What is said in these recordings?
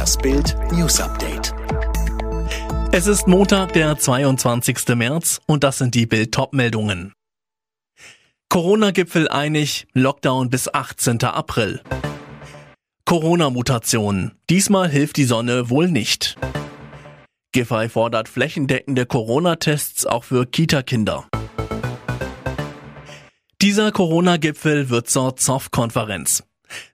Das Bild News Update. Es ist Montag, der 22. März und das sind die Bild meldungen Corona-Gipfel einig, Lockdown bis 18. April. Corona-Mutation. Diesmal hilft die Sonne wohl nicht. Giffey fordert flächendeckende Corona-Tests auch für Kita-Kinder. Dieser Corona-Gipfel wird zur Zoff-Konferenz.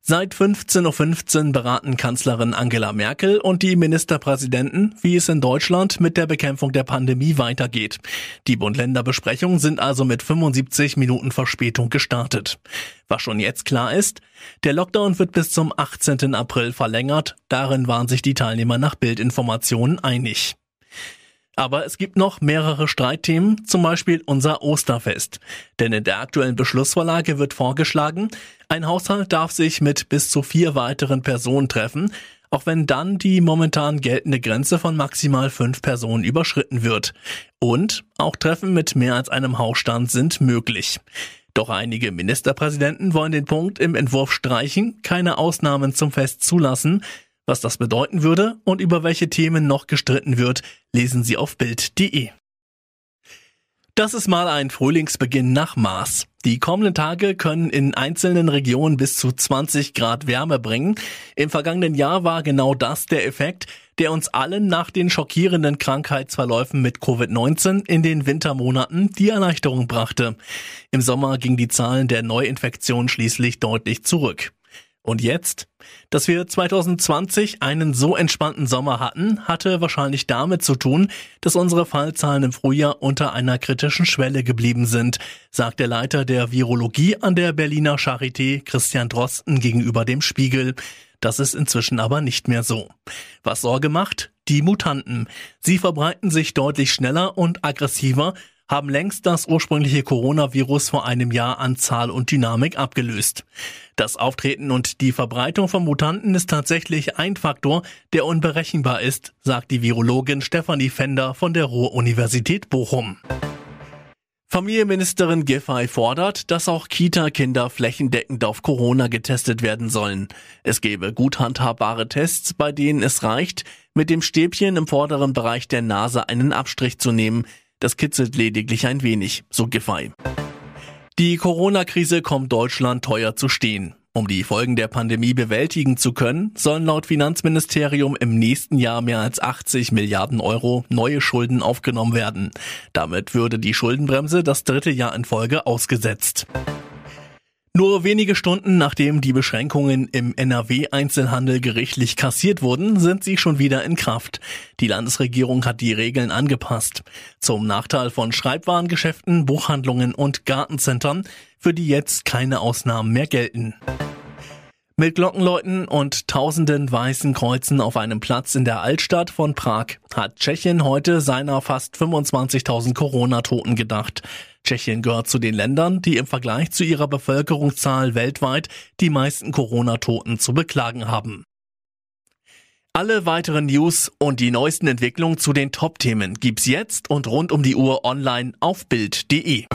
Seit 15.15 Uhr beraten Kanzlerin Angela Merkel und die Ministerpräsidenten, wie es in Deutschland mit der Bekämpfung der Pandemie weitergeht. Die Bund-Länder-Besprechungen sind also mit 75 Minuten Verspätung gestartet. Was schon jetzt klar ist, der Lockdown wird bis zum 18. April verlängert. Darin waren sich die Teilnehmer nach Bildinformationen einig. Aber es gibt noch mehrere Streitthemen, zum Beispiel unser Osterfest. Denn in der aktuellen Beschlussvorlage wird vorgeschlagen, ein Haushalt darf sich mit bis zu vier weiteren Personen treffen, auch wenn dann die momentan geltende Grenze von maximal fünf Personen überschritten wird. Und auch Treffen mit mehr als einem Hausstand sind möglich. Doch einige Ministerpräsidenten wollen den Punkt im Entwurf streichen, keine Ausnahmen zum Fest zulassen, was das bedeuten würde und über welche Themen noch gestritten wird, lesen Sie auf Bild.de. Das ist mal ein Frühlingsbeginn nach Mars. Die kommenden Tage können in einzelnen Regionen bis zu 20 Grad Wärme bringen. Im vergangenen Jahr war genau das der Effekt, der uns allen nach den schockierenden Krankheitsverläufen mit Covid-19 in den Wintermonaten die Erleichterung brachte. Im Sommer gingen die Zahlen der Neuinfektionen schließlich deutlich zurück. Und jetzt? Dass wir 2020 einen so entspannten Sommer hatten, hatte wahrscheinlich damit zu tun, dass unsere Fallzahlen im Frühjahr unter einer kritischen Schwelle geblieben sind, sagt der Leiter der Virologie an der Berliner Charité Christian Drosten gegenüber dem Spiegel. Das ist inzwischen aber nicht mehr so. Was Sorge macht? Die Mutanten. Sie verbreiten sich deutlich schneller und aggressiver, haben längst das ursprüngliche Coronavirus vor einem Jahr an Zahl und Dynamik abgelöst. Das Auftreten und die Verbreitung von Mutanten ist tatsächlich ein Faktor, der unberechenbar ist, sagt die Virologin Stefanie Fender von der Ruhr-Universität Bochum. Familienministerin Giffey fordert, dass auch Kita-Kinder flächendeckend auf Corona getestet werden sollen. Es gebe gut handhabbare Tests, bei denen es reicht, mit dem Stäbchen im vorderen Bereich der Nase einen Abstrich zu nehmen. Das kitzelt lediglich ein wenig, so Giffey. Die Corona-Krise kommt Deutschland teuer zu stehen. Um die Folgen der Pandemie bewältigen zu können, sollen laut Finanzministerium im nächsten Jahr mehr als 80 Milliarden Euro neue Schulden aufgenommen werden. Damit würde die Schuldenbremse das dritte Jahr in Folge ausgesetzt. Nur wenige Stunden nachdem die Beschränkungen im NRW-Einzelhandel gerichtlich kassiert wurden, sind sie schon wieder in Kraft. Die Landesregierung hat die Regeln angepasst. Zum Nachteil von Schreibwarengeschäften, Buchhandlungen und Gartencentern, für die jetzt keine Ausnahmen mehr gelten. Mit Glockenläuten und tausenden weißen Kreuzen auf einem Platz in der Altstadt von Prag hat Tschechien heute seiner fast 25.000 Corona-Toten gedacht. Tschechien gehört zu den Ländern, die im Vergleich zu ihrer Bevölkerungszahl weltweit die meisten Corona-Toten zu beklagen haben. Alle weiteren News und die neuesten Entwicklungen zu den Top-Themen gibt's jetzt und rund um die Uhr online auf Bild.de.